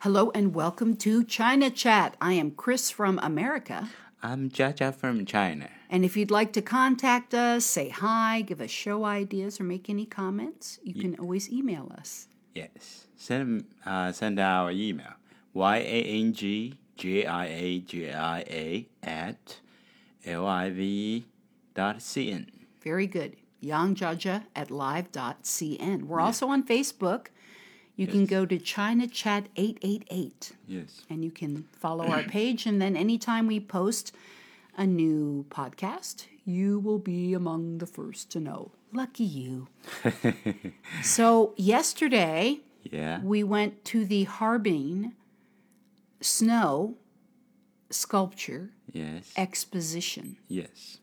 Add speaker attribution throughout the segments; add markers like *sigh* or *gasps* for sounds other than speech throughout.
Speaker 1: Hello and welcome to China Chat. I am Chris from America.
Speaker 2: I'm Jaja from China.
Speaker 1: And if you'd like to contact us, say hi, give us show ideas, or make any comments, you can always email us.
Speaker 2: Yes. Send uh, send our email y a n g j i a j i a at l i v dot cn.
Speaker 1: Very good. Yangjaja at live.cn. We're also on Facebook. You can go to China Chat 888
Speaker 2: Yes.
Speaker 1: and you can follow our *clears throat* page. And then anytime we post a new podcast, you will be among the first to know. Lucky you. *laughs* so, yesterday,
Speaker 2: Yeah.
Speaker 1: we went to the Harbin Snow Sculpture
Speaker 2: Yes.
Speaker 1: Exposition.
Speaker 2: Yes.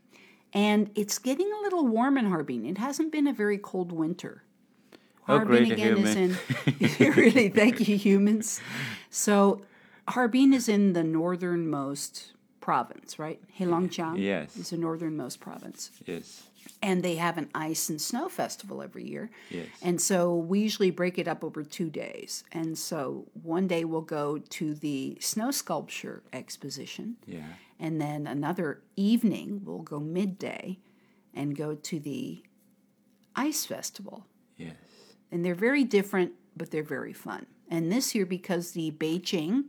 Speaker 1: And it's getting a little warm in Harbin. It hasn't been a very cold winter.
Speaker 2: Oh,
Speaker 1: Harbin
Speaker 2: great
Speaker 1: again is in *laughs* *laughs* really thank you humans. So Harbin is in the northernmost province, right? Heilongjiang
Speaker 2: Yes.
Speaker 1: is the northernmost province.
Speaker 2: Yes.
Speaker 1: And they have an ice and snow festival every year.
Speaker 2: Yes.
Speaker 1: And so we usually break it up over two days. And so one day we'll go to the snow sculpture exposition.
Speaker 2: Yeah.
Speaker 1: And then another evening, we'll go midday and go to the ice festival.
Speaker 2: Yes.
Speaker 1: And they're very different, but they're very fun. And this year, because the Beijing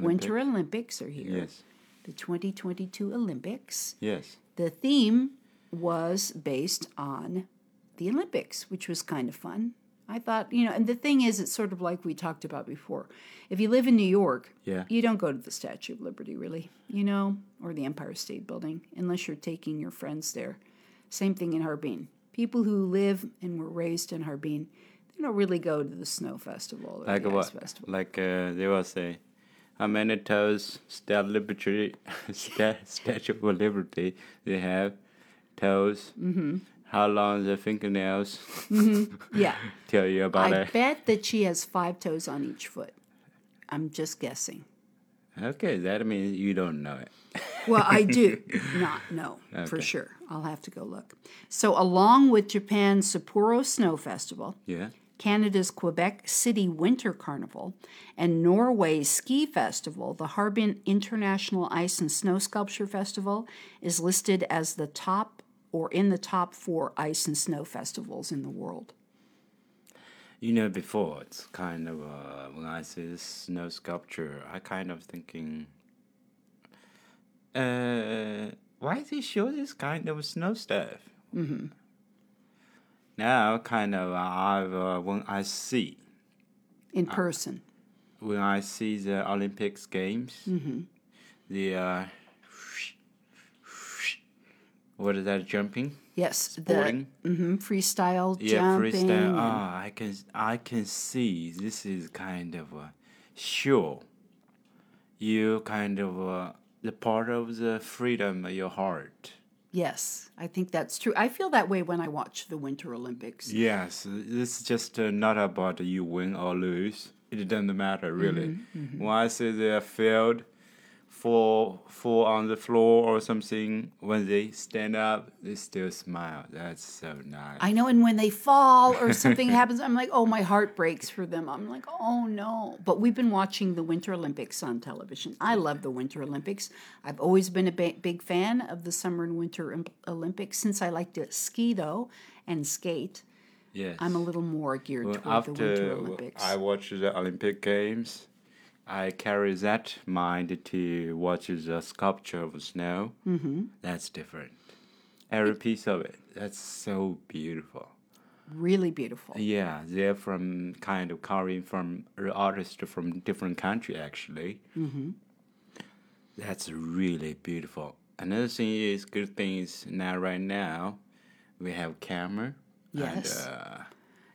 Speaker 1: Winter Olympics are here,
Speaker 2: Yes.
Speaker 1: the 2022 Olympics,
Speaker 2: Yes.
Speaker 1: the theme was based on the Olympics, which was kind of fun. I thought, you know, and the thing is, it's sort of like we talked about before. If you live in New York,
Speaker 2: Yeah.
Speaker 1: you don't go to the Statue of Liberty, really, you know, or the Empire State Building, unless you're taking your friends there. Same thing in Harbin. People who live and were raised in Harbin, they don't really go to the snow festival or
Speaker 2: Like
Speaker 1: the
Speaker 2: what?
Speaker 1: ice festival.
Speaker 2: Like uh, they will say, how many toes Statue Liberty, *laughs* sta- Statue of Liberty they have? Toes. Mm-hmm. How long the fingernails?
Speaker 1: Yeah. *laughs*
Speaker 2: Tell you about
Speaker 1: I
Speaker 2: it.
Speaker 1: bet that she has five toes on each foot. I'm just guessing.
Speaker 2: Okay, that means you don't know it.
Speaker 1: Well, I do *laughs* not know for sure. I'll have to go look. So, along with Japan's Sapporo Snow Festival,
Speaker 2: Yeah.
Speaker 1: Canada's Quebec City Winter Carnival, and Norway's Ski Festival, the Harbin International Ice and Snow Sculpture Festival is listed as the top or in the top four ice and snow festivals in the world.
Speaker 2: You know, before it's kind of uh, when I see this snow sculpture, I kind of thinking, uh, why does he show this kind of snow stuff? Mm-hmm. Now, kind of, I've uh, when I see
Speaker 1: In person.
Speaker 2: when I see the Olympics games, the uh, what is that jumping?
Speaker 1: Yes, the
Speaker 2: Sporting?
Speaker 1: mhm, freestyle
Speaker 2: Yeah,
Speaker 1: jumping.
Speaker 2: freestyle. Ah, I can I can see this is kind of a show. You kind of uh, the part of the freedom of your heart.
Speaker 1: Yes, I think that's true. I feel that way when I watch the Winter Olympics.
Speaker 2: Yes, is just uh, not about you win or lose. It doesn't matter really. When I see the field fall fall on the floor or something, when they stand up, they still smile. That's so nice.
Speaker 1: I know, and when they fall or *laughs* something happens, I'm like, oh, my heart breaks for them. I'm like, oh no. But we've been watching the Winter Olympics on television. I love the Winter Olympics. I've always been a ba- big fan of the Summer and Winter Olympics. Since I like to ski, though, and skate,
Speaker 2: yes.
Speaker 1: I'm a little more geared
Speaker 2: Well,
Speaker 1: toward the Winter Olympics.
Speaker 2: I watch the Olympic Games, I carry that mind to watch the sculpture of snow. Mm-hmm. That's different. Every piece of it. That's so beautiful.
Speaker 1: really beautiful.
Speaker 2: Yeah, they're from kind of carving from uh, artists from different country actually. Mm-hmm. That's really beautiful. Another thing is good things now right now we have camera.
Speaker 1: Yes.
Speaker 2: And, uh,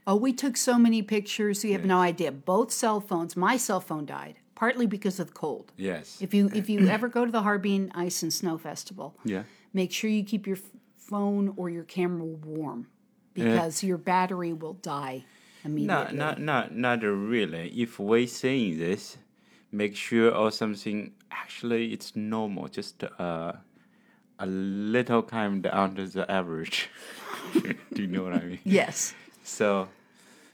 Speaker 1: Oh, we took so many pictures. You have no idea. Both cell phones. My cell phone died partly because of the cold.
Speaker 2: yes.
Speaker 1: If you if you *clears throat* ever go to the Harbin Ice and Snow Festival,
Speaker 2: yeah.
Speaker 1: make sure you keep your phone or your camera warm because your battery will die
Speaker 2: No,
Speaker 1: immediately.
Speaker 2: not not not really. If we're saying this, make sure or something. Actually, it's normal. Just uh, a little kind of under the average. *laughs* Do you know what I mean?
Speaker 1: Yes,
Speaker 2: So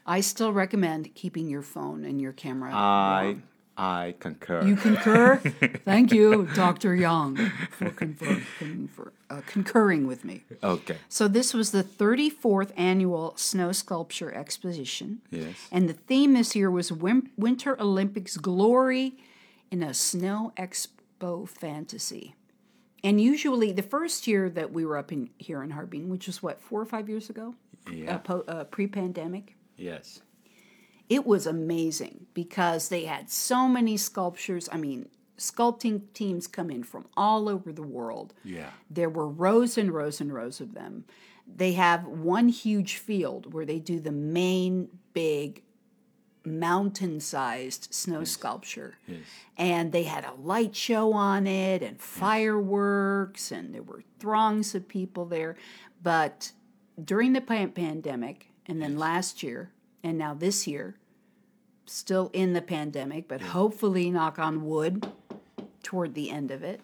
Speaker 1: I still recommend keeping your phone and your camera
Speaker 2: I. I concur.
Speaker 1: You concur? *laughs* Thank you, Dr. Young, for confer, confer, uh, concurring with me.
Speaker 2: okay.
Speaker 1: So, this was the 34th annual Snow Sculpture Exposition.
Speaker 2: Yes.
Speaker 1: And the theme this year was Wim- Winter Olympics Glory in a Snow Expo Fantasy. And usually, the first year that we were up in here in Harbin, which was what, four or five years ago?
Speaker 2: Yeah.
Speaker 1: Uh, po- uh, Pre pandemic?
Speaker 2: Yes.
Speaker 1: it was amazing because they had so many sculptures. I mean, sculpting teams come in from all over the world.
Speaker 2: Yeah.
Speaker 1: There were rows and rows and rows of them. They have one huge field where they do the main big mountain sized snow sculpture.
Speaker 2: Yes.
Speaker 1: And they had a light show on it and fireworks, and there were throngs of people there. But during the pan- pandemic, and then last year, and now this year, still in the pandemic, but hopefully, knock on wood, toward the end of it,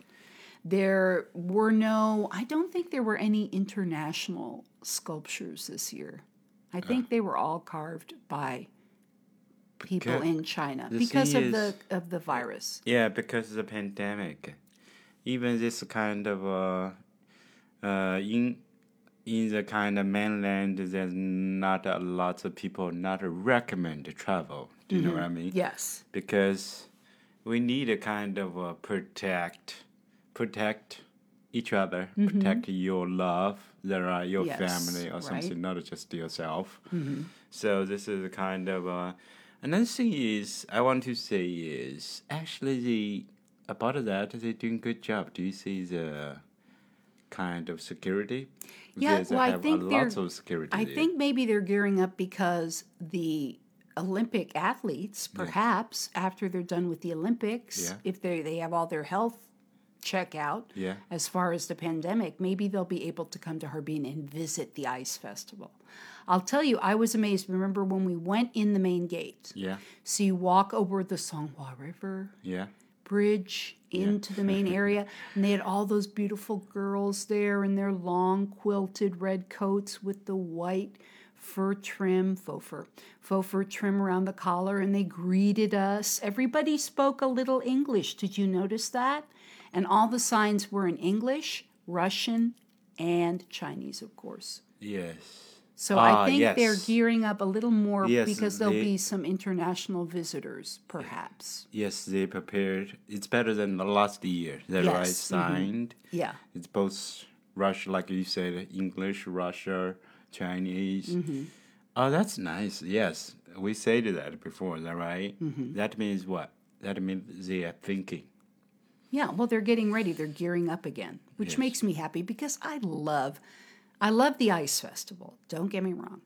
Speaker 1: there were no, I don't think there were any international sculptures this year. I think they were all carved by people
Speaker 2: Because
Speaker 1: in China because of the of the virus.
Speaker 2: Yeah, because of the pandemic, even this kind of uh, uh, in in the kind of mainland, there's not a lot of people not recommend to travel. Do you know what I mean?
Speaker 1: Yes.
Speaker 2: Because we need a kind of uh, protect protect each other, protect your love, that are your
Speaker 1: Yes,
Speaker 2: family or
Speaker 1: right.
Speaker 2: something, not just yourself. So this is a kind of uh, another thing is I want to say is actually the about that they're doing good job. Do you see the kind of security?
Speaker 1: Yeah, well, I think
Speaker 2: lots of security.
Speaker 1: I think maybe they're gearing up because the Olympic athletes, perhaps after they're done with the Olympics,
Speaker 2: Yeah.
Speaker 1: if they they have all their health check out
Speaker 2: Yeah.
Speaker 1: as far as the pandemic, maybe they'll be able to come to Harbin and visit the ice festival. I'll tell you, I was amazed. Remember when we went in the main gate?
Speaker 2: Yeah,
Speaker 1: So you walk over the Songhua River,
Speaker 2: yeah,
Speaker 1: bridge into the main *laughs* area. And they had all those beautiful girls there in their long quilted red coats with the white fur trim faux fur faux fur trim around the collar. And they greeted us. Everybody spoke a little english. Did you notice that? And all the signs were in english russian and chinese of course.
Speaker 2: Yes.
Speaker 1: So
Speaker 2: Ah,
Speaker 1: i think they're gearing up a little more
Speaker 2: Yes,
Speaker 1: because there'll
Speaker 2: they-
Speaker 1: be some international visitors perhaps
Speaker 2: Yes, they prepared. It's better than the last year. That
Speaker 1: Yes, mhm.
Speaker 2: signed.
Speaker 1: yeah
Speaker 2: It's both Russia, like you said, English, Russia, Chinese.
Speaker 1: Mm-hmm.
Speaker 2: Oh, that's nice. Yes, we said that before. Is that right?
Speaker 1: Mm-hmm.
Speaker 2: That means what? That means they are thinking.
Speaker 1: Yeah, well, they're getting ready. They're gearing up again, which
Speaker 2: Yes.
Speaker 1: makes me happy because I love, I love the ice festival. Don't get me wrong,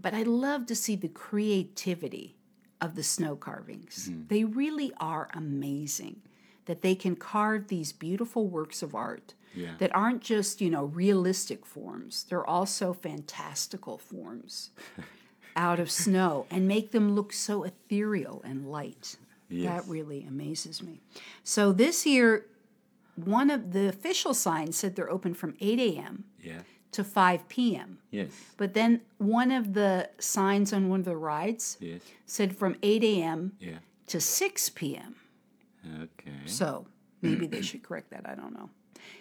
Speaker 1: but I love to see the creativity of the snow carvings.
Speaker 2: Mm-hmm.
Speaker 1: They really are amazing. That they can carve these beautiful works of art
Speaker 2: Yeah.
Speaker 1: that aren't just you know realistic forms. They're also fantastical forms *laughs* out of snow and make them look so ethereal and light.
Speaker 2: Yes.
Speaker 1: That really amazes me. So this year, one of the official signs said they're open from 8 a.m.
Speaker 2: Yeah.
Speaker 1: To 5 p.m.
Speaker 2: Yes.
Speaker 1: But then one of the signs on one of the rides
Speaker 2: Yes.
Speaker 1: said from 8 a.m.
Speaker 2: Yeah.
Speaker 1: to 6 p.m.
Speaker 2: Okay.
Speaker 1: So maybe they should correct that. I don't know.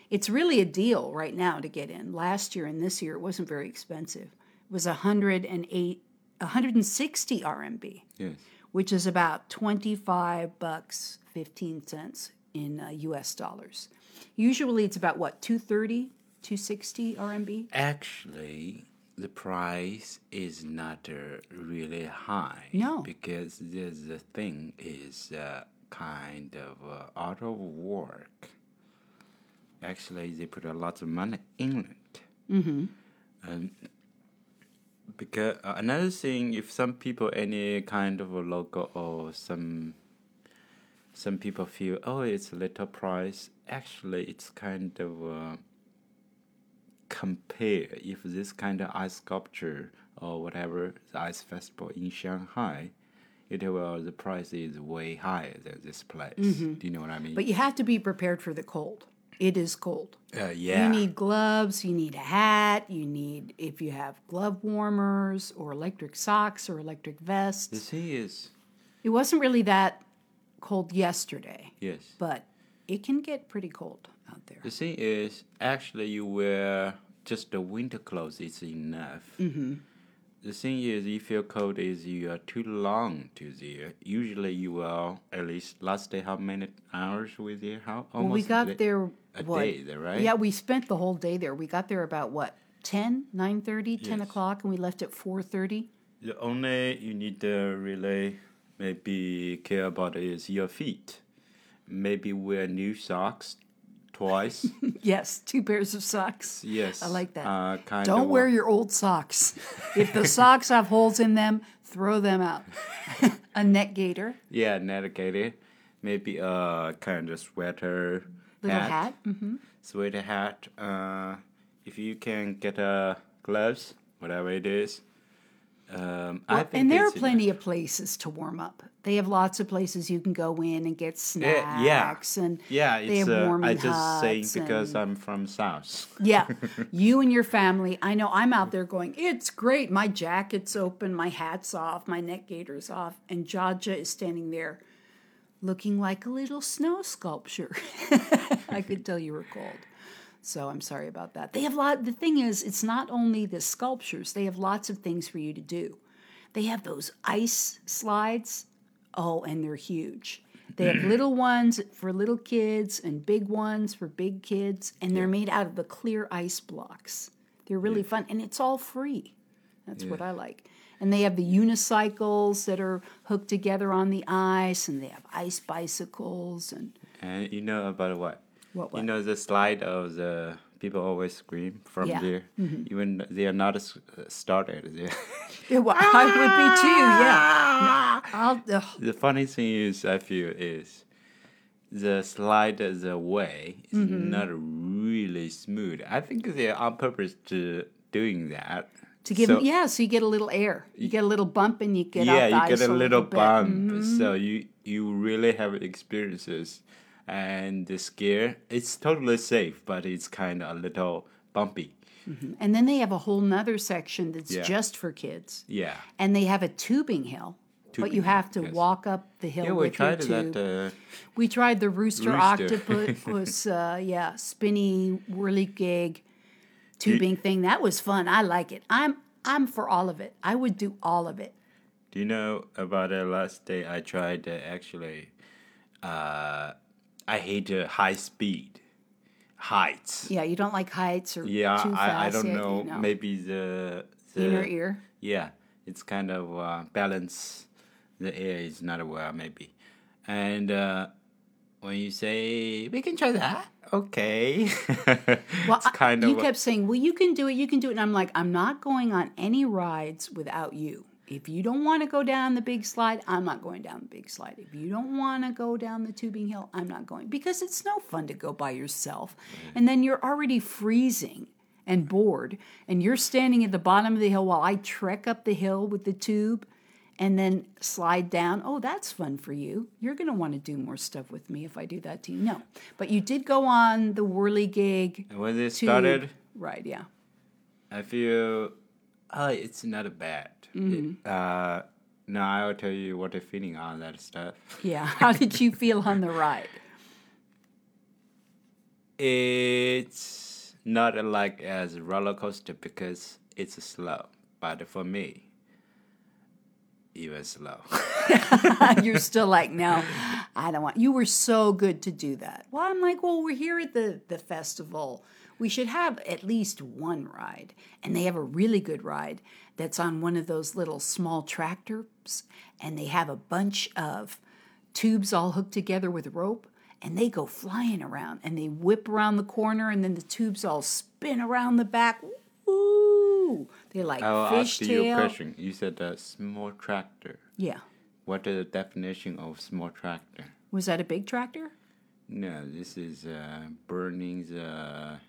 Speaker 1: It's really a deal right now to get in. Last year and this year, it wasn't very expensive. It was 108, 160 RMB,
Speaker 2: Yes.
Speaker 1: which is about 25 bucks 15 cents in uh, US dollars. Usually it's about what, 230, 260 RMB?
Speaker 2: Actually, the price is not uh, really high.
Speaker 1: No.
Speaker 2: Because the, the thing is uh, kind of uh, out of work. Actually, they put a lot of money in it. Mm-hmm. Um, because uh, another thing, if some people any kind of a logo or some some people feel oh it's a little price, actually it's kind of. Compare if this kind of ice sculpture or whatever the ice festival in Shanghai, it will the price is way higher than this place. Do you know what I mean?
Speaker 1: But you have to be prepared for the cold. It is cold.
Speaker 2: uh, yeah,
Speaker 1: You need gloves, you need a hat, you need, if you have glove warmers or electric socks or electric vests.
Speaker 2: the thing is,
Speaker 1: It wasn't really that cold yesterday,
Speaker 2: Yes.
Speaker 1: but it can get pretty cold out there.
Speaker 2: The thing is, actually, you wear just the winter clothes is enough. Mm-hmm. The thing is, if your coat is you are too long to there, usually you will at least last day how many hours with you? How almost
Speaker 1: Well, we got
Speaker 2: day-
Speaker 1: there
Speaker 2: a
Speaker 1: what?
Speaker 2: day there, right?
Speaker 1: Yeah, we spent the whole day there. We got there about what 10, 9.30, 10
Speaker 2: Yes.
Speaker 1: o'clock, and we left at four thirty.
Speaker 2: The only you need to really maybe care about is your feet. Maybe wear new socks twice. *laughs*
Speaker 1: Yes, two pairs of socks.
Speaker 2: yes,
Speaker 1: I like that.
Speaker 2: Uh, kind
Speaker 1: Don't wear your old socks. if the socks have holes in them, throw them out. *laughs* a net gaiter,
Speaker 2: Yeah, net gaiter. Maybe a kind of sweater,
Speaker 1: little hat. hmm
Speaker 2: sweater hat. Uh, if you can get a gloves, whatever it is. Um, I think
Speaker 1: and there are plenty of places to warm up. They have lots of places you can go in and get
Speaker 2: Yeah, yeah.
Speaker 1: and
Speaker 2: Yeah,
Speaker 1: they have
Speaker 2: Uh,
Speaker 1: warming
Speaker 2: I just saying because I'm from South.
Speaker 1: Yeah, *laughs* you and your family. I know I'm out there going, it's great. My jacket's open, my hat's off, my neck gaiter's off, and Jaja is standing there looking like a little snow sculpture. *laughs* I could tell you were cold. So I'm sorry about that. They have lot the thing is it's not only the sculptures, they have lots of things for you to do. They have those ice slides. Oh, and they're huge. They have mm. little ones for little kids and big ones for big kids, and they're made out of the clear ice blocks. They're really fun, and it's all free. That's what I like. And they have the unicycles that are hooked together on the ice, and they have ice bicycles, and
Speaker 2: And you know about what?
Speaker 1: What,
Speaker 2: You know the slide of the people always scream from
Speaker 1: Yeah.
Speaker 2: there, even they are not s- uh, started there. *laughs*
Speaker 1: Yeah, well, I would be too. Yeah, I'll. ugh.
Speaker 2: the funny thing is, I feel is the slide the way is
Speaker 1: Mm-hmm.
Speaker 2: not really smooth. I think they're on purpose to doing that.
Speaker 1: To give
Speaker 2: So-
Speaker 1: them, yeah, so you get a little air, you get a little bump, and you get
Speaker 2: yeah, you get a little
Speaker 1: bit. Mm-hmm.
Speaker 2: bump, so you you really have experiences, and this gear it's totally safe, but it's kind of a little bumpy.
Speaker 1: And then they have a whole nother section that's
Speaker 2: Yeah.
Speaker 1: just for kids,
Speaker 2: Yeah,
Speaker 1: and they have a tubing hill. but you have to
Speaker 2: yes.
Speaker 1: walk up the hill
Speaker 2: yeah, we
Speaker 1: with your
Speaker 2: tried
Speaker 1: tube.
Speaker 2: that. Uh,
Speaker 1: we tried the rooster,
Speaker 2: Rooster.
Speaker 1: octopus, *laughs* uh, yeah, spinny whirly gig tubing thing. That was fun. I like it. I'm I'm for all of it. I would do all of it.
Speaker 2: Do you know about the last day I tried uh, actually? Uh, I hate uh, high speed, heights.
Speaker 1: Yeah, you don't like heights or
Speaker 2: Yeah,
Speaker 1: too fast.
Speaker 2: I, I don't
Speaker 1: yeah,
Speaker 2: know.
Speaker 1: no.
Speaker 2: Maybe the, the
Speaker 1: inner ear.
Speaker 2: Yeah, it's kind of uh, balance. The air is not well, maybe. And uh, when you say we can try that, okay. *laughs*
Speaker 1: Well,
Speaker 2: it's
Speaker 1: I-
Speaker 2: kind
Speaker 1: you
Speaker 2: of
Speaker 1: kept saying, "Well, you can do it. You can do it." And I'm like, "I'm not going on any rides without you. If you don't want to go down the big slide, I'm not going down the big slide. If you don't want to go down the tubing hill, I'm not going because it's no fun to go by yourself. And then you're already freezing and bored, and you're standing at the bottom of the hill while I trek up the hill with the tube." And then slide down. Oh, that's fun for you. You're going to want to do more stuff with me if I do that to you. No. But you did go on the whirly gig
Speaker 2: when they
Speaker 1: tube.
Speaker 2: started.
Speaker 1: Right, yeah.
Speaker 2: I feel, oh, it's not bad.
Speaker 1: Mm-hmm.
Speaker 2: It- uh, now I'll tell you what the feeling on that stuff.
Speaker 1: Yeah. How did you feel on the ride? *laughs*
Speaker 2: It's not like as roller coaster because it's slow, but for me, even slow. *laughs* *laughs*
Speaker 1: You're still like, no, I don't want. You were so good to do that. Well, I'm like, well, we're here at the the festival. We should have at least one ride, and they have a really good ride that's on one of those little small tractors, and they have a bunch of tubes all hooked together with rope. And they go flying around and they whip around the corner and then the tubes all spin around the back. Ooh, they like
Speaker 2: I'll ask you a question. You said a small tractor.
Speaker 1: Yeah.
Speaker 2: What is the definition of small tractor?
Speaker 1: Was that a big tractor?
Speaker 2: No, this is uh, burning the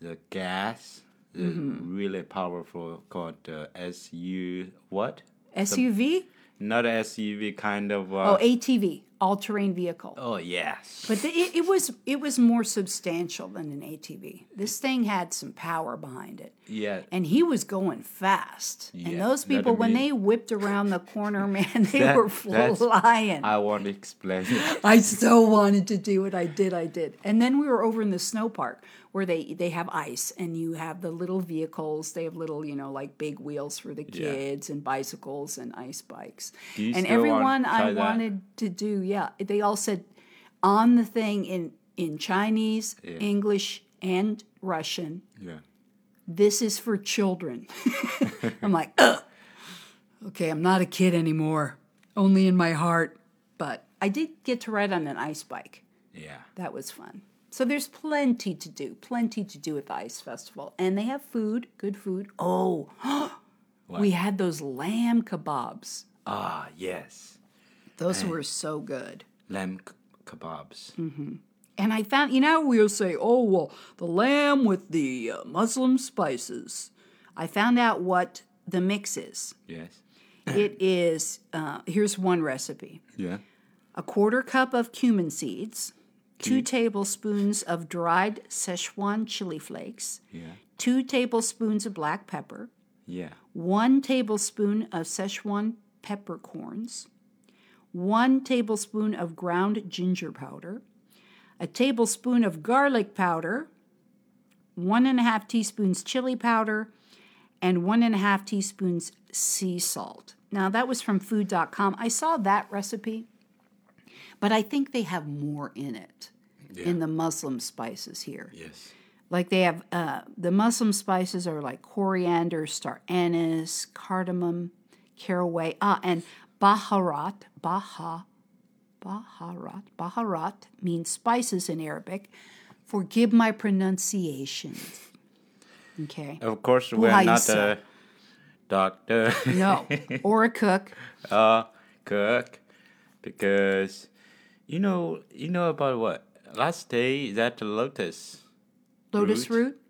Speaker 2: the gas. The
Speaker 1: Mm-hmm.
Speaker 2: really powerful called uh, SU what?
Speaker 1: SUV?
Speaker 2: Not SUV kind of. Uh,
Speaker 1: Oh, ATV. All-terrain vehicle.
Speaker 2: Oh yes.
Speaker 1: But the, it, it was it was more substantial than an ATV. This thing had some power behind it.
Speaker 2: yeah.
Speaker 1: And he was going fast. and those people, when they whipped around the corner, *laughs* man, they
Speaker 2: That-
Speaker 1: were flying.
Speaker 2: I want to explain.
Speaker 1: I so wanted to do it. I did. I did. And then we were over in the snow park where they they have ice and you have the little vehicles. They have little, you know, like big wheels for the
Speaker 2: Yeah.
Speaker 1: kids and bicycles and ice bikes. And
Speaker 2: want
Speaker 1: everyone
Speaker 2: to
Speaker 1: I
Speaker 2: that?
Speaker 1: wanted to do, yeah, they all said on the thing in in Chinese,
Speaker 2: Yeah.
Speaker 1: English, and Russian.
Speaker 2: yeah.
Speaker 1: This is for children. *laughs* *laughs* I'm like, Ugh. okay, I'm not a kid anymore. Only in my heart. But I did get to ride on an ice bike.
Speaker 2: Yeah.
Speaker 1: That was fun. So there's plenty to do, plenty to do at the Ice Festival. And they have food, good food. Oh, *gasps* we had those lamb kebabs.
Speaker 2: Ah yes.
Speaker 1: Those were so good.
Speaker 2: Lamb k- kebabs.
Speaker 1: And I found, you know, we'll say, oh, well, the lamb with the uh, Muslim spices. I found out what the mix is.
Speaker 2: Yes.
Speaker 1: It *coughs* is, uh, here's one recipe
Speaker 2: Yeah.
Speaker 1: a quarter cup of cumin seeds, two tablespoons of dried Szechuan chili flakes,
Speaker 2: Yeah.
Speaker 1: two tablespoons of black pepper,
Speaker 2: Yeah.
Speaker 1: one tablespoon of Szechuan peppercorns, one tablespoon of ground ginger powder, a tablespoon of garlic powder, one and a half teaspoons chili powder, and one and a half teaspoons sea salt. Now, that was from food.com. I saw that recipe, but I think they have more in it in the Muslim spices here.
Speaker 2: Yes.
Speaker 1: Like they have uh, the Muslim spices are like coriander, star anise, cardamom, caraway, ah, and baharat. Baha, baharat. Baharat means spices in Arabic. Forgive my pronunciation. Okay.
Speaker 2: Of course, we're not a doctor.
Speaker 1: No, *laughs* or a cook.
Speaker 2: uh, cook, because you know, you know about what last day that lotus
Speaker 1: Lotus
Speaker 2: Root?
Speaker 1: root.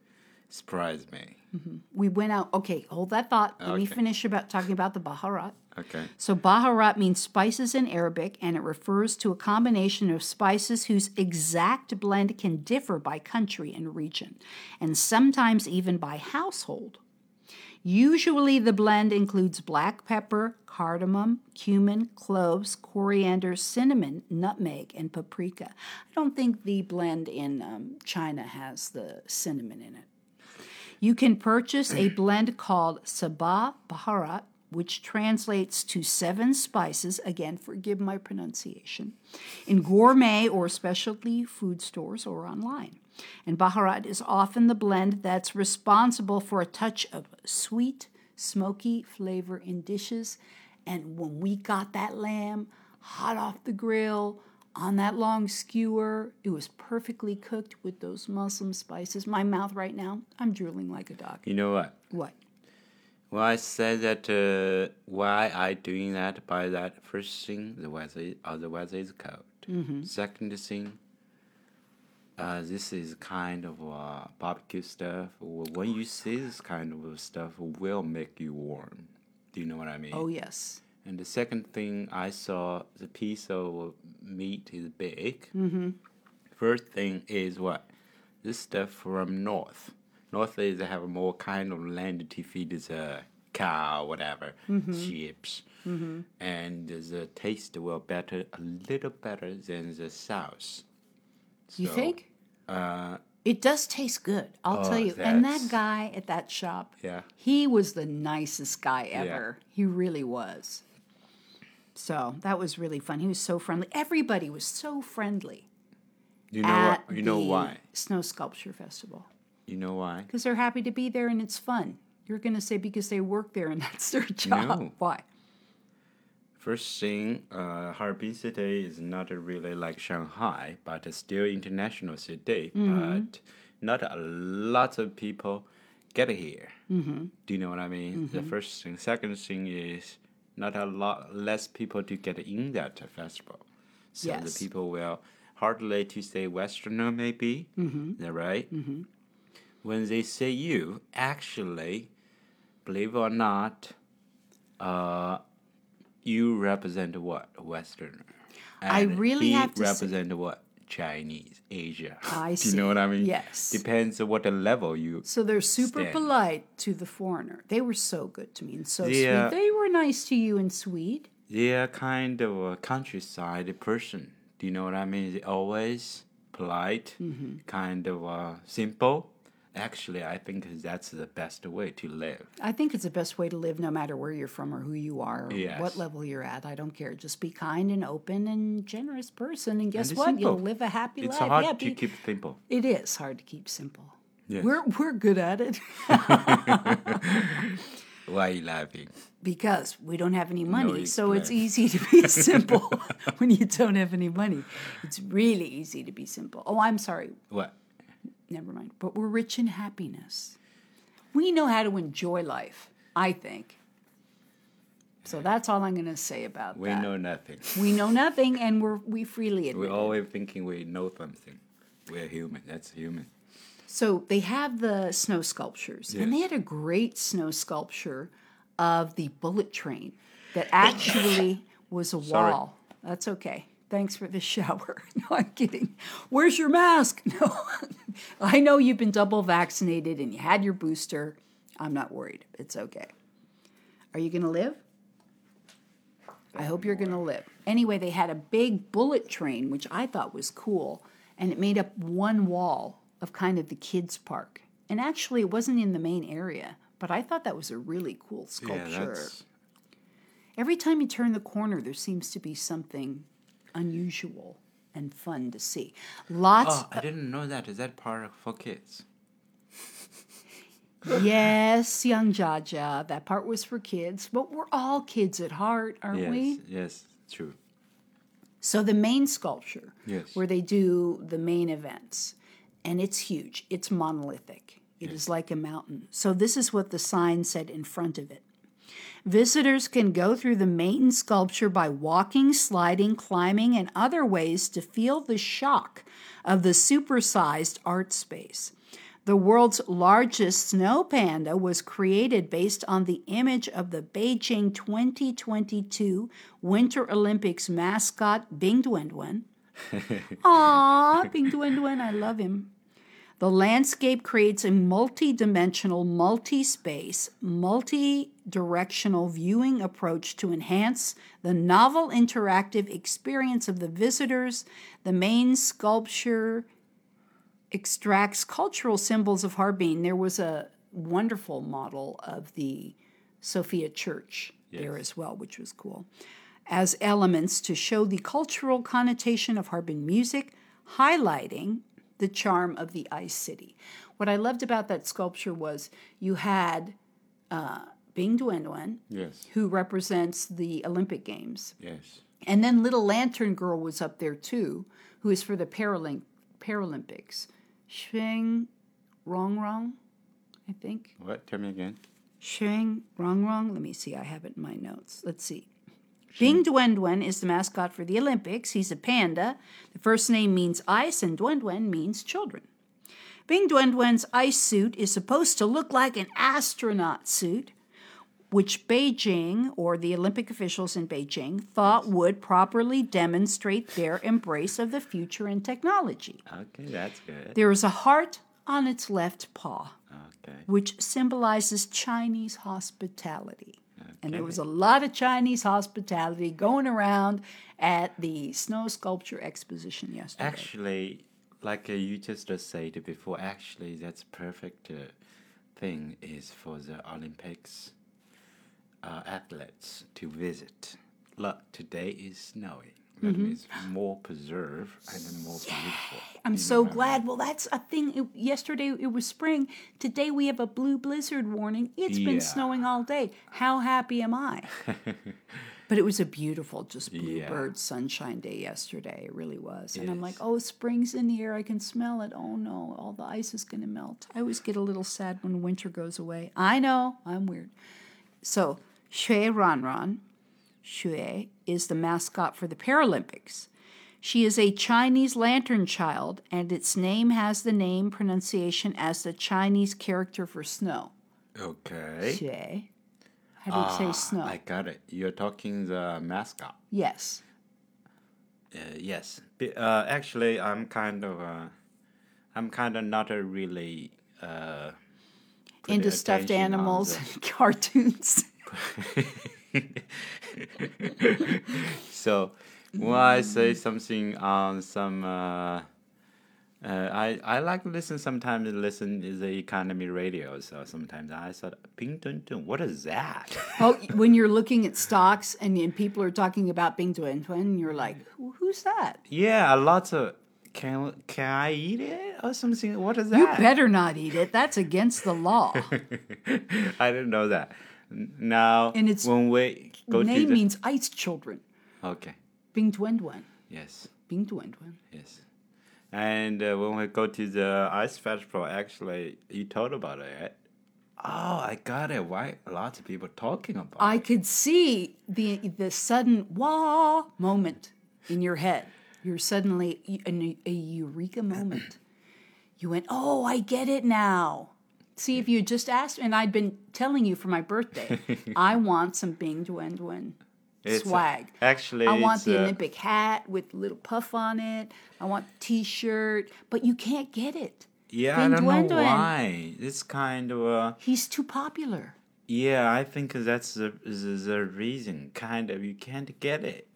Speaker 2: surprised me. Mm-hmm.
Speaker 1: We went out. Okay, hold that thought. Let me finish about talking about the baharat.
Speaker 2: Okay.
Speaker 1: So baharat means spices in Arabic, and it refers to a combination of spices whose exact blend can differ by country and region, and sometimes even by household. Usually, the blend includes black pepper, cardamom, cumin, cloves, coriander, cinnamon, nutmeg, and paprika. I don't think the blend in um, China has the cinnamon in it. You can purchase a blend called Sabah Baharat, which translates to seven spices. Again, forgive my pronunciation, in gourmet or specialty food stores or online. And Baharat is often the blend that's responsible for a touch of sweet, smoky flavor in dishes. And when we got that lamb hot off the grill, on that long skewer. It was perfectly cooked with those Muslim spices. My mouth right now, I'm drooling like a dog.
Speaker 2: You know what?
Speaker 1: What?
Speaker 2: Well, I said that uh, why I doing that by that first thing the weather uh, the weather is cold.
Speaker 1: Mm-hmm.
Speaker 2: Second thing, uh, this is kind of uh, barbecue stuff. When you see this kind of stuff, will make you warm. Do you know what I mean?
Speaker 1: Oh, yes.
Speaker 2: And the second thing I saw, the piece of meat is big.
Speaker 1: Mm-hmm.
Speaker 2: First thing is what? This stuff from north. North is they have more kind of land to feed the cow, whatever,
Speaker 1: Mm-hmm.
Speaker 2: sheep. And the taste will better, a little better than the south.
Speaker 1: You think?
Speaker 2: Uh,
Speaker 1: It does taste good. I'll
Speaker 2: Oh,
Speaker 1: tell you. And that guy at that shop,
Speaker 2: yeah.
Speaker 1: he was the nicest guy ever. He really was. So that was really fun. He was so friendly. Everybody was so friendly
Speaker 2: You know
Speaker 1: at
Speaker 2: what? You know why?
Speaker 1: Snow Sculpture Festival
Speaker 2: You know why?
Speaker 1: because they're happy to be there and it's fun. You're going to say because they work there and that's their job.
Speaker 2: No.
Speaker 1: Why?
Speaker 2: First thing, uh, Harbin city is not really like Shanghai, but it's still international city. But not a lot of people get here. Mm-hmm. Do you know what I mean? The first thing. Second thing is not a lot less people to get in that festival. So
Speaker 1: Yes.
Speaker 2: the people will hardly to say Westerner maybe. Mm-hmm. Is that right? Mm-hmm. When they say you, actually, believe it or not, uh, you represent what? A Westerner.
Speaker 1: I really
Speaker 2: he
Speaker 1: have to say-
Speaker 2: represent what Chinese Asia. *laughs*
Speaker 1: I
Speaker 2: Do you know what I mean?
Speaker 1: Yes.
Speaker 2: Depends on what the level you.
Speaker 1: So they're super
Speaker 2: Stand.
Speaker 1: polite to the foreigner. They were so good to me and so
Speaker 2: Yeah.
Speaker 1: sweet. They were nice to you and sweet.
Speaker 2: They're kind of a countryside person. Do you know what I mean? They're always polite,
Speaker 1: Mm-hmm.
Speaker 2: kind of uh, simple. Actually, I think that's the best way to live.
Speaker 1: I think it's the best way to live no matter where you're from or who you are or
Speaker 2: Yes.
Speaker 1: what level you're at. I don't care. Just be kind and open and generous person. And guess
Speaker 2: it's
Speaker 1: what? You'll live a happy
Speaker 2: It's
Speaker 1: life.
Speaker 2: hard
Speaker 1: yeah,
Speaker 2: to
Speaker 1: be-
Speaker 2: keep simple.
Speaker 1: it is hard to keep simple.
Speaker 2: Yes.
Speaker 1: We're we're good at it *laughs*
Speaker 2: Why are you laughing?
Speaker 1: because we don't have any money. so it's easy to be *laughs* simple *laughs* when you don't have any money. It's really easy to be simple. Oh, I'm sorry.
Speaker 2: What?
Speaker 1: Never mind. But we're rich in happiness. We know how to enjoy life, I think. So that's all I'm going to say about
Speaker 2: We
Speaker 1: that.
Speaker 2: We know nothing.
Speaker 1: We know nothing, and we're we freely admit.
Speaker 2: We're always thinking we know something. We're human. That's human.
Speaker 1: So they have the snow sculptures, and they had a great snow sculpture of the bullet train that actually *coughs* was a
Speaker 2: Sorry.
Speaker 1: wall. That's okay. Thanks for the shower. *laughs* No, I'm kidding. Where's your mask? *laughs* No, I know you've been double vaccinated and you had your booster. I'm not worried. It's okay. Are you going to live? I hope you're going to live. Anyway, they had a big bullet train, which I thought was cool, and it made up one wall of kind of the kids' park. And actually, it wasn't in the main area, but I thought that was a really cool
Speaker 2: Yeah,
Speaker 1: sculpture.
Speaker 2: that's
Speaker 1: Every time you turn the corner, there seems to be something unusual and fun to see. Lots,
Speaker 2: Oh, I didn't know that. Is that part of for kids? *laughs*
Speaker 1: yes, young Jaja, that part was for kids, but we're all kids at heart, aren't
Speaker 2: yes,
Speaker 1: we?
Speaker 2: yes, true.
Speaker 1: So the main sculpture,
Speaker 2: Yes.
Speaker 1: where they do the main events, and it's huge. It's monolithic. Yes. It is like a mountain. So this is what the sign said in front of it. Visitors can go through the main sculpture by walking, sliding, climbing, and other ways to feel the shock of the supersized art space. The world's largest snow panda was created based on the image of the Beijing 2022 Winter Olympics mascot Bing Dwen *laughs* Aw, Bing I love him. The landscape creates a multi dimensional, multi space, multi directional viewing approach to enhance the novel interactive experience of the visitors. The main sculpture extracts cultural symbols of Harbin. There was a wonderful model of the Sophia Church there as well, which was cool, as elements to show the cultural connotation of Harbin music, highlighting the charm of the ice city. What I loved about that sculpture was you had uh, Bing Dwen
Speaker 2: Yes,
Speaker 1: who represents the Olympic Games.
Speaker 2: yes.
Speaker 1: And then Little Lantern Girl was up there too, who is for the Paralymp- Paralympics. Sheng Rongrong, I think.
Speaker 2: What? Tell me again.
Speaker 1: Sheng Rongrong. Let me see. I have it in my notes. Let's see. Bing Dwen is the mascot for the Olympics. He's a panda. The first name means ice, and Dwen means children. Bing Dwen Dwen's ice suit is supposed to look like an astronaut suit, which Beijing, or the Olympic officials in Beijing, thought would properly demonstrate their embrace of the future and technology.
Speaker 2: Okay, that's good.
Speaker 1: There is a heart on its left paw
Speaker 2: Okay.
Speaker 1: which symbolizes Chinese hospitality. And there was a lot of Chinese hospitality going around at the snow sculpture exposition yesterday.
Speaker 2: Actually, like uh, you just uh, said before, actually, that's perfect uh, thing is for the Olympics uh, athletes to visit. Look, today is snowy. That means more preserved and then more beautiful.
Speaker 1: I'm so glad. Well, that's a thing. It, yesterday it was spring. Today we have a blue blizzard warning. It's been snowing all day. How happy am I? *laughs* but it was a beautiful, just bluebird sunshine day yesterday. It really was. And I'm like, oh, spring's in the air. I can smell it. Oh no, all the ice is going to melt. I always get a little sad when winter goes away. I know, I'm weird. So, Xue Ranran, Xue, is the mascot for the Paralympics. She is a Chinese lantern child, and its name has the name pronunciation as the Chinese character for snow.
Speaker 2: Okay.
Speaker 1: Xue. How do you say snow?
Speaker 2: I got it. You're talking the mascot.
Speaker 1: yes.
Speaker 2: Uh, yes. Uh, actually, I'm kind of. Uh, I'm kind of not a really. Uh,
Speaker 1: Into stuffed animals and *laughs* cartoons. *laughs*
Speaker 2: So when I say something on some, uh, uh, I I like to listen sometimes. Listen is the economy radio. So sometimes I thought, Ping Dun Dun, what is that?
Speaker 1: oh, when you're looking at stocks and, and people are talking about Bing Dwen Dwen, you're like, who's that?
Speaker 2: yeah, lots of. Can can I eat it or something? What is that?
Speaker 1: You better not eat it. That's against the law. *laughs*
Speaker 2: I didn't know that. Now,
Speaker 1: And it's-
Speaker 2: when we go
Speaker 1: Name
Speaker 2: the
Speaker 1: means ice children.
Speaker 2: okay,
Speaker 1: Bing Dwen.
Speaker 2: yes,
Speaker 1: Bing Dwen.
Speaker 2: yes, and uh, when we go to the ice festival, actually, you told about it. Oh, I got it. Why lots of people talking about
Speaker 1: I
Speaker 2: it?
Speaker 1: could see the the sudden wah moment in your head. You're suddenly in a eureka moment. You went, "Oh, I get it now." See, if you just asked, and I'd been telling you for my birthday, *laughs* I want some Bing Dwen Dwen
Speaker 2: It's,
Speaker 1: swag.
Speaker 2: actually,
Speaker 1: I want the
Speaker 2: uh,
Speaker 1: Olympic hat with little puff on it. I want T-shirt, but you can't get it.
Speaker 2: Yeah,
Speaker 1: Bing
Speaker 2: I don't know why. It's kind of uh,
Speaker 1: He's too popular.
Speaker 2: yeah. I think that's the, the the reason. Kind of, you can't get it.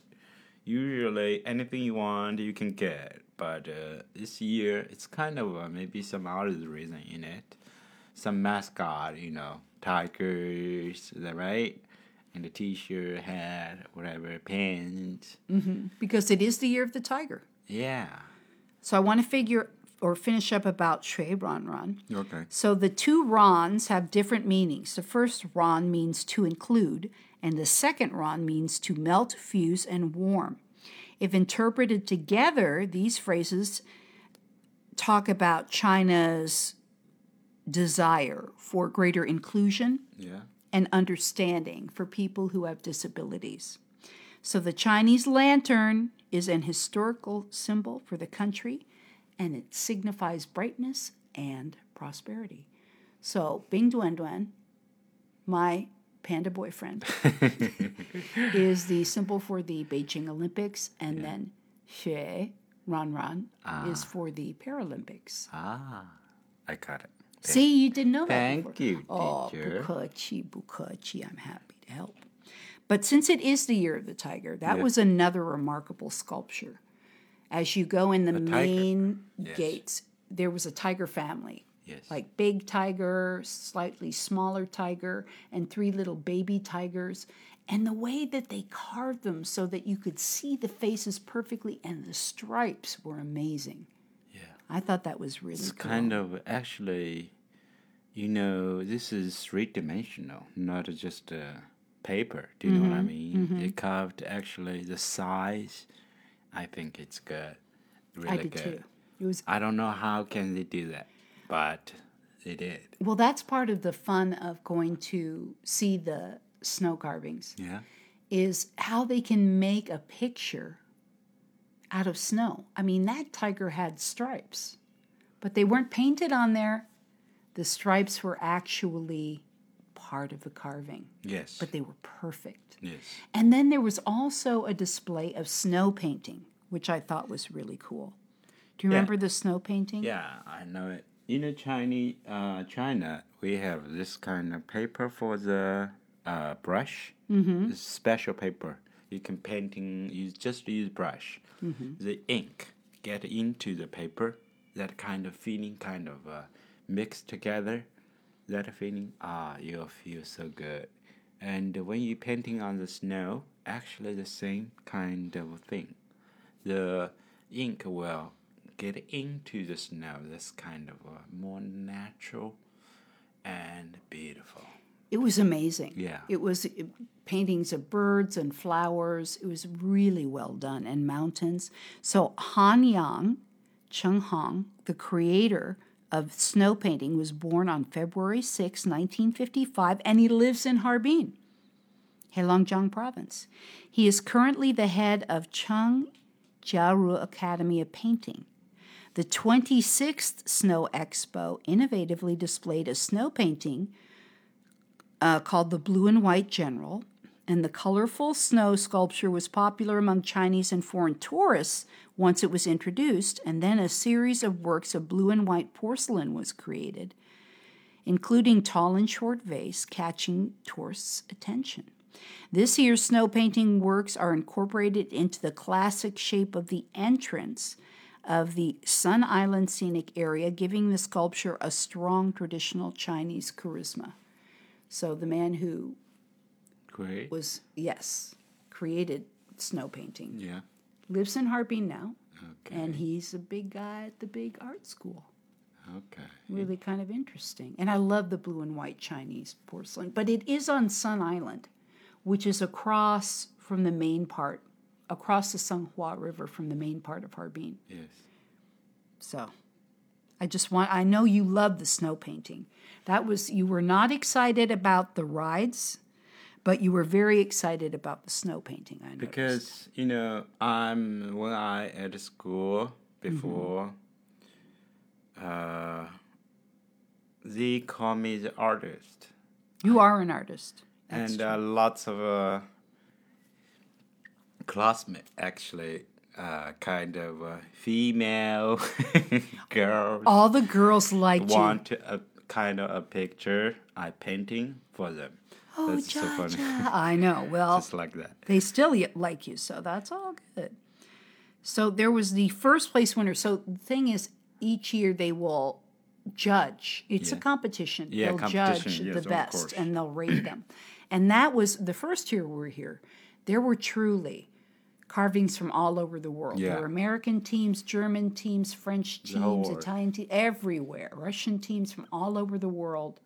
Speaker 2: Usually, anything you want, you can get. But uh, this year, it's kind of uh, maybe some other reason in it. Some mascot, you know, tigers, is that right? And the T-shirt, hat, whatever, pants. Mm-hmm.
Speaker 1: Because it is the year of the tiger.
Speaker 2: Yeah.
Speaker 1: So I want to figure or finish up about Shui Ran Ran.
Speaker 2: Okay.
Speaker 1: So the two Rons have different meanings. The first Ron means to include, and the second Ron means to melt, fuse, and warm. If interpreted together, these phrases talk about China's desire for greater inclusion
Speaker 2: Yeah.
Speaker 1: and understanding for people who have disabilities. So the Chinese lantern is an historical symbol for the country and it signifies brightness and prosperity. So Bing Dwen Dwen, my panda boyfriend, *laughs* is the symbol for the Beijing Olympics and then Xue Ran Ran is for the Paralympics.
Speaker 2: Ah, I got it.
Speaker 1: See, you didn't know Thank that.
Speaker 2: Thank you,
Speaker 1: oh,
Speaker 2: teacher.
Speaker 1: Oh, Bukachi, Bukachi, I'm happy to help. But since it is the year of the tiger, that was another remarkable sculpture. As you go in the, main
Speaker 2: yes.
Speaker 1: gates, there was a tiger family.
Speaker 2: Yes.
Speaker 1: Like big tiger, slightly smaller tiger, and three little baby tigers. And the way that they carved them so that you could see the faces perfectly and the stripes were amazing. I thought that was really
Speaker 2: It's
Speaker 1: cool.
Speaker 2: kind of actually, you know, this is three dimensional, not just uh, paper. Do you know what I
Speaker 1: Mm-hmm.
Speaker 2: mean? They carved actually the size. I think it's good, really
Speaker 1: I did
Speaker 2: good.
Speaker 1: too. It was
Speaker 2: I don't know how can they do that, but they did.
Speaker 1: Well, that's part of the fun of going to see the snow carvings
Speaker 2: Yeah.
Speaker 1: is how they can make a picture out of snow. I mean, that tiger had stripes, but they weren't painted on there. The stripes were actually part of the carving,
Speaker 2: Yes.
Speaker 1: but they were perfect.
Speaker 2: yes.
Speaker 1: And then there was also a display of snow painting, which I thought was really cool. Do you
Speaker 2: Yeah.
Speaker 1: remember the snow painting?
Speaker 2: Yeah, I know it. In the Chinese, uh, China, we have this kind of paper for the uh, brush. Mm-hmm. Special paper. You can painting. You just use brush. The ink get into the paper. That kind of feeling, kind of uh, mixed together. That feeling, ah, you'll feel so good. And when you painting on the snow, actually the same kind of thing the ink will get into the snow. That's kind of uh, more natural and beautiful.
Speaker 1: It was amazing.
Speaker 2: Yeah.
Speaker 1: It was paintings of birds and flowers. It was really well done and mountains. So Han Yang, Cheng Hong, the creator of snow painting, was born on February 6, 1955, and he lives in Harbin, Heilongjiang province. He is currently the head of Cheng Jiaru Academy of Painting. The 26th Snow Expo innovatively displayed a snow painting uh, called the Blue and White General. And the colorful snow sculpture was popular among Chinese and foreign tourists once it was introduced, and then a series of works of blue and white porcelain was created, including tall and short vase catching tourists' attention. This year's snow painting works are incorporated into the classic shape of the entrance of the Sun Island scenic area, giving the sculpture a strong traditional Chinese charisma. So the man who
Speaker 2: Great.
Speaker 1: was, yes, created snow painting
Speaker 2: Yeah.
Speaker 1: lives in Harbin now,
Speaker 2: Okay.
Speaker 1: and he's a big guy at the big art school.
Speaker 2: okay.
Speaker 1: Really kind of interesting. And I love the blue and white Chinese porcelain, but it is on Sun Island, which is across from the main part, across the Songhua River from the main part of Harbin.
Speaker 2: Yes.
Speaker 1: So I just want, I know you love the snow painting. That was, you were not excited about the rides, but you were very excited about the snow painting. I noticed.
Speaker 2: Because you know, I'm when I at school before. Uh, they call me the artist,
Speaker 1: you are an artist. That's
Speaker 2: and uh, lots of uh, classmates actually. Uh, kind of uh, female *laughs* girls
Speaker 1: All the girls liked you.
Speaker 2: want a kind of a picture I painting for them.
Speaker 1: Oh,
Speaker 2: That's so funny. *laughs*
Speaker 1: I know. Well,
Speaker 2: Just like that.
Speaker 1: they still like you, so that's all good. So there was the first place winner. So the thing is, each year they will judge. It's a competition.
Speaker 2: Yeah,
Speaker 1: they'll
Speaker 2: competition,
Speaker 1: judge
Speaker 2: yes,
Speaker 1: the best and they'll rate them. And that was the first year we were here. There were truly carvings from all over the world.
Speaker 2: Yeah.
Speaker 1: There were American teams, German teams, French teams. Italian teams, everywhere. Russian teams from all over the world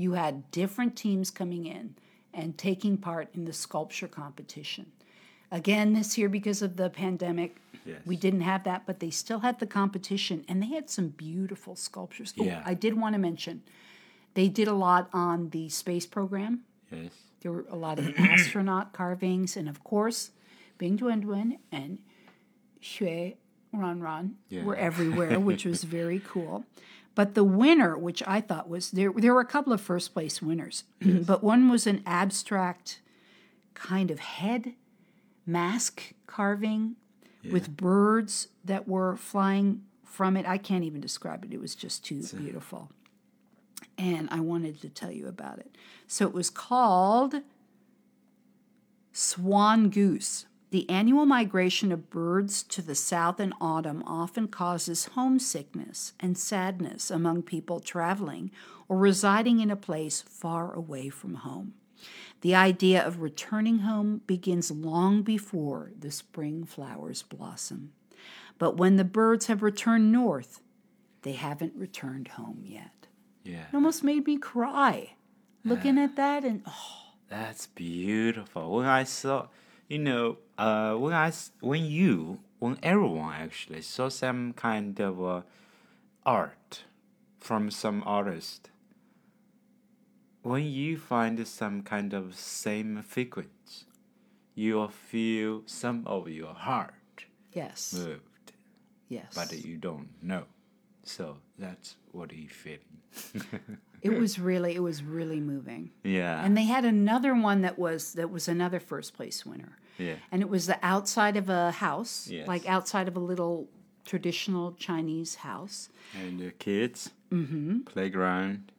Speaker 1: you had different teams coming in and taking part in the sculpture competition. Again, this year, because of the pandemic,
Speaker 2: Yes.
Speaker 1: we didn't have that, but they still had the competition and they had some beautiful sculptures. Oh, I did want to mention they did a lot on the space program.
Speaker 2: Yes.
Speaker 1: There were a lot of astronaut carvings, and of course, Bing Dwen Dwen and Xue Ran Ron
Speaker 2: Yeah.
Speaker 1: were everywhere, *laughs* which was very cool. But the winner, which I thought was there, there were a couple of first place winners, *clears throat* but one was an abstract kind of head mask carving with birds that were flying from it. I can't even describe it. It was just too beautiful. And I wanted to tell you about it. So it was called Swan Goose. The annual migration of birds to the south in autumn often causes homesickness and sadness among people traveling or residing in a place far away from home. The idea of returning home begins long before the spring flowers blossom. But when the birds have returned north, they haven't returned home yet.
Speaker 2: Yeah.
Speaker 1: It almost made me cry looking at that and oh,
Speaker 2: That's beautiful. When I saw, you know, uh, when I when you when everyone actually saw some kind of uh, art from some artist, when you find some kind of same frequency, you will feel some of your heart
Speaker 1: yes,
Speaker 2: moved,
Speaker 1: yes.
Speaker 2: but you don't know. So that's what he feeling. *laughs*
Speaker 1: it was really it was really moving.
Speaker 2: Yeah.
Speaker 1: And they had another one that was that was another first place winner.
Speaker 2: Yeah.
Speaker 1: And it was the outside of a house,
Speaker 2: Yes.
Speaker 1: like outside of a little traditional Chinese house.
Speaker 2: And the kids. Mm-hmm. Playground.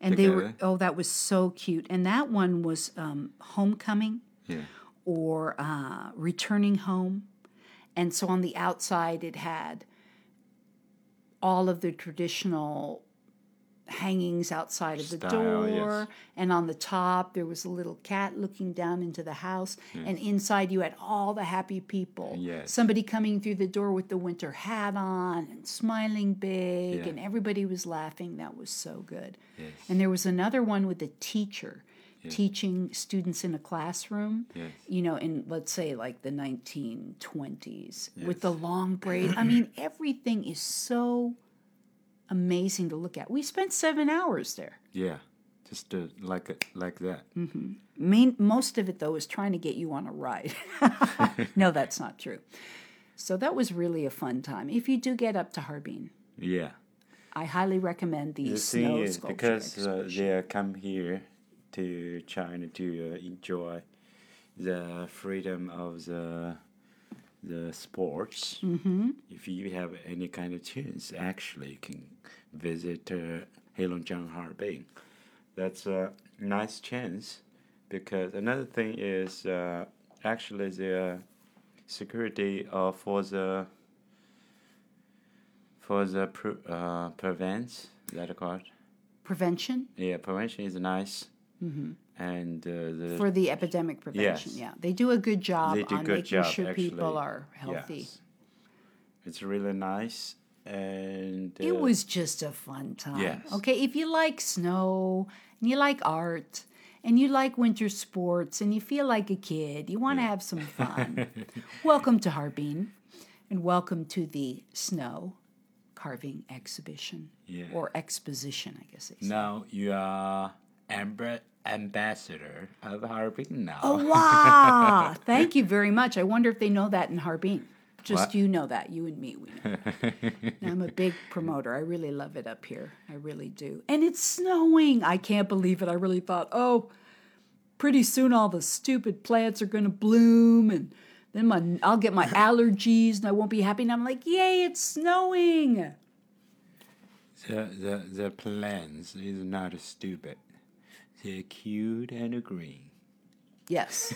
Speaker 1: And they were oh that was so cute. And that one was um, homecoming
Speaker 2: Yeah.
Speaker 1: or uh, returning home. And so on the outside, it had all of the traditional hangings outside of the
Speaker 2: Style,
Speaker 1: door.
Speaker 2: yes.
Speaker 1: And on the top, there was a little cat looking down into the house. And inside, you had all the happy people.
Speaker 2: Yes.
Speaker 1: Somebody coming through the door with the winter hat on and smiling big,
Speaker 2: Yeah.
Speaker 1: and everybody was laughing. That was so good.
Speaker 2: Yes.
Speaker 1: And there was another one with a teacher teaching students in a classroom,
Speaker 2: Yes.
Speaker 1: you know, in let's say like the 1920s with the long braid. I mean, everything is so amazing to look at. We spent seven hours there.
Speaker 2: Yeah, just uh, like it, like that.
Speaker 1: Main, most of it, though, is trying to get you on a ride. *laughs* no, that's not true. So that was really a fun time. If you do get up to Harbin,
Speaker 2: Yeah.
Speaker 1: I highly recommend the
Speaker 2: The
Speaker 1: snow
Speaker 2: thing is
Speaker 1: sculpture
Speaker 2: because uh, they come here to China to uh, enjoy the freedom of the the sports.
Speaker 1: Mm-hmm.
Speaker 2: If you have any kind of chance, actually, you can visit uh, Heilongjiang Harbin. That's a nice chance because another thing is uh, actually the security uh, for the for the pre- uh, prevents that called
Speaker 1: Prevention
Speaker 2: yeah prevention is nice and uh, the
Speaker 1: for the epidemic prevention.
Speaker 2: Yes.
Speaker 1: Yeah, they do a good job on
Speaker 2: good
Speaker 1: making
Speaker 2: job
Speaker 1: sure people are healthy.
Speaker 2: Yes. It's really nice and uh,
Speaker 1: It was just a fun time.
Speaker 2: Yes.
Speaker 1: Okay, if you like snow and you like art and you like winter sports and you feel like a kid, you want to have some fun. *laughs* welcome to Harbin and welcome to the snow carving exhibition
Speaker 2: Yeah.
Speaker 1: or exposition, I guess
Speaker 2: now you are amb- ambassador of Harbin now.
Speaker 1: Oh, *laughs* wow. Thank you very much. I wonder if they know that in Harbin. Just
Speaker 2: What?
Speaker 1: you know that. You and me, we know. *laughs* I'm a big promoter. I really love it up here. I really do. And it's snowing. I can't believe it. I really thought, oh, pretty soon all the stupid plants are going to bloom and then my, I'll get my *laughs* allergies and I won't be happy. And I'm like, yay, it's snowing.
Speaker 2: The, the, the plants is not stupid. They're cute and green.
Speaker 1: Yes.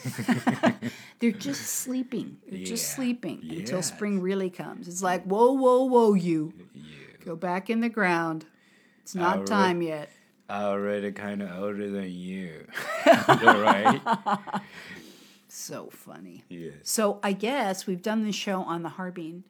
Speaker 1: *laughs* They're just sleeping. They're just
Speaker 2: Yeah.
Speaker 1: sleeping until spring really comes. It's like, whoa, whoa, whoa, you.
Speaker 2: You.
Speaker 1: Go back in the ground. It's not
Speaker 2: Alright.
Speaker 1: time yet.
Speaker 2: Already kind of older than you. *laughs* All right?
Speaker 1: So funny.
Speaker 2: Yes.
Speaker 1: So I guess we've done this show on the Harbin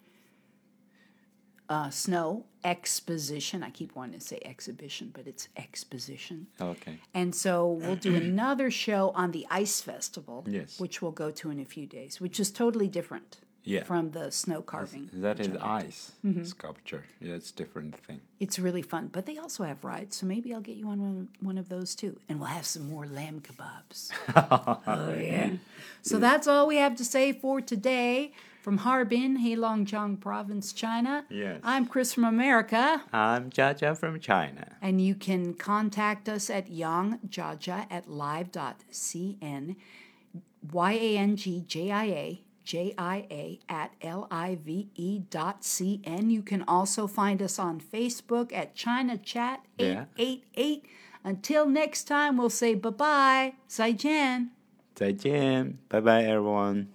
Speaker 1: uh, snow exposition. I keep wanting to say exhibition, but it's exposition.
Speaker 2: Okay.
Speaker 1: And so we'll do another show on the Ice Festival,
Speaker 2: Yes.
Speaker 1: which we'll go to in a few days, which is totally different
Speaker 2: Yeah.
Speaker 1: from the snow carving.
Speaker 2: That's,
Speaker 1: which
Speaker 2: is ice
Speaker 1: Mm-hmm.
Speaker 2: sculpture. Yeah, it's different thing.
Speaker 1: It's really fun, but they also have rides, so maybe I'll get you on one, one of those too, and we'll have some more lamb kebabs. *laughs* oh yeah! So that's all we have to say for today from Harbin, Heilongjiang Province, China.
Speaker 2: Yes.
Speaker 1: I'm Chris from America.
Speaker 2: I'm Jiajia from China.
Speaker 1: And you can contact us at yangjiajia at live.cn, Y A N G J I A. J-I-A at L-I-V-E dot C-N. You can also find us on Facebook at China Chat 888. Yeah. Until next time, we'll say
Speaker 2: bye-bye. Zaijian. Zaijian. Bye-bye, everyone.